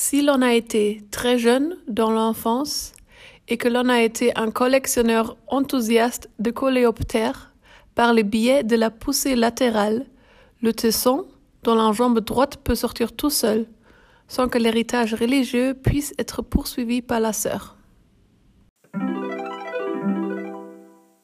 Si l'on a été très jeune dans l'enfance et que l'on a été un collectionneur enthousiaste de coléoptères, par le biais de la poussée latérale, le tesson, dont la jambe droite peut sortir tout seul, sans que l'héritage religieux puisse être poursuivi par la sœur.